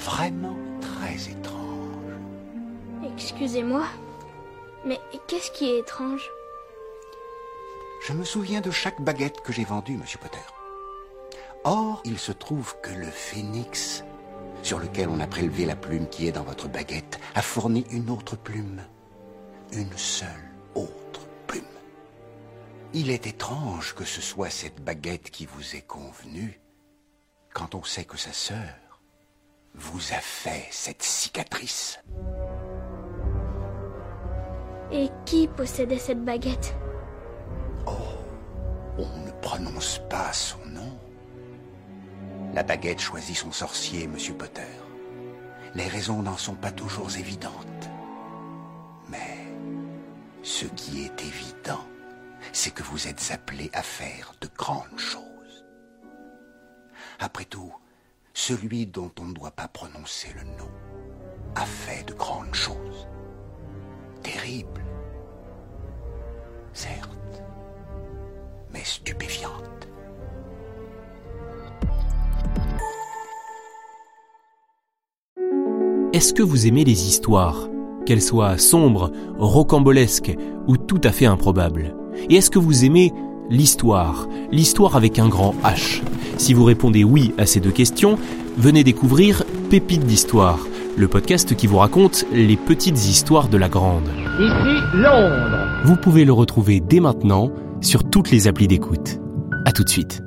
vraiment très étrange. Excusez-moi, mais qu'est-ce qui est étrange? Je me souviens de chaque baguette que j'ai vendue, monsieur Potter. Or, il se trouve que le phénix, sur lequel on a prélevé la plume qui est dans votre baguette, a fourni une autre plume. Une seule autre plume. Il est étrange que ce soit cette baguette qui vous est convenue, quand on sait que sa sœur vous a fait cette cicatrice. Et qui possédait cette baguette? Oh, on ne prononce pas son nom. La baguette choisit son sorcier, Monsieur Potter. Les raisons n'en sont pas toujours évidentes. Mais ce qui est évident, c'est que vous êtes appelé à faire de grandes choses. Après tout, celui dont on ne doit pas prononcer le nom a fait de grandes choses. Terribles, certes, mais stupéfiantes. Est-ce que vous aimez les histoires, qu'elles soient sombres, rocambolesques ou tout à fait improbables? Et est-ce que vous aimez l'histoire, l'histoire avec un grand H? Si vous répondez oui à ces deux questions, venez découvrir Pépites d'histoire, le podcast qui vous raconte les petites histoires de la grande. Ici Londres. Vous pouvez le retrouver dès maintenant sur toutes les applis d'écoute. À tout de suite.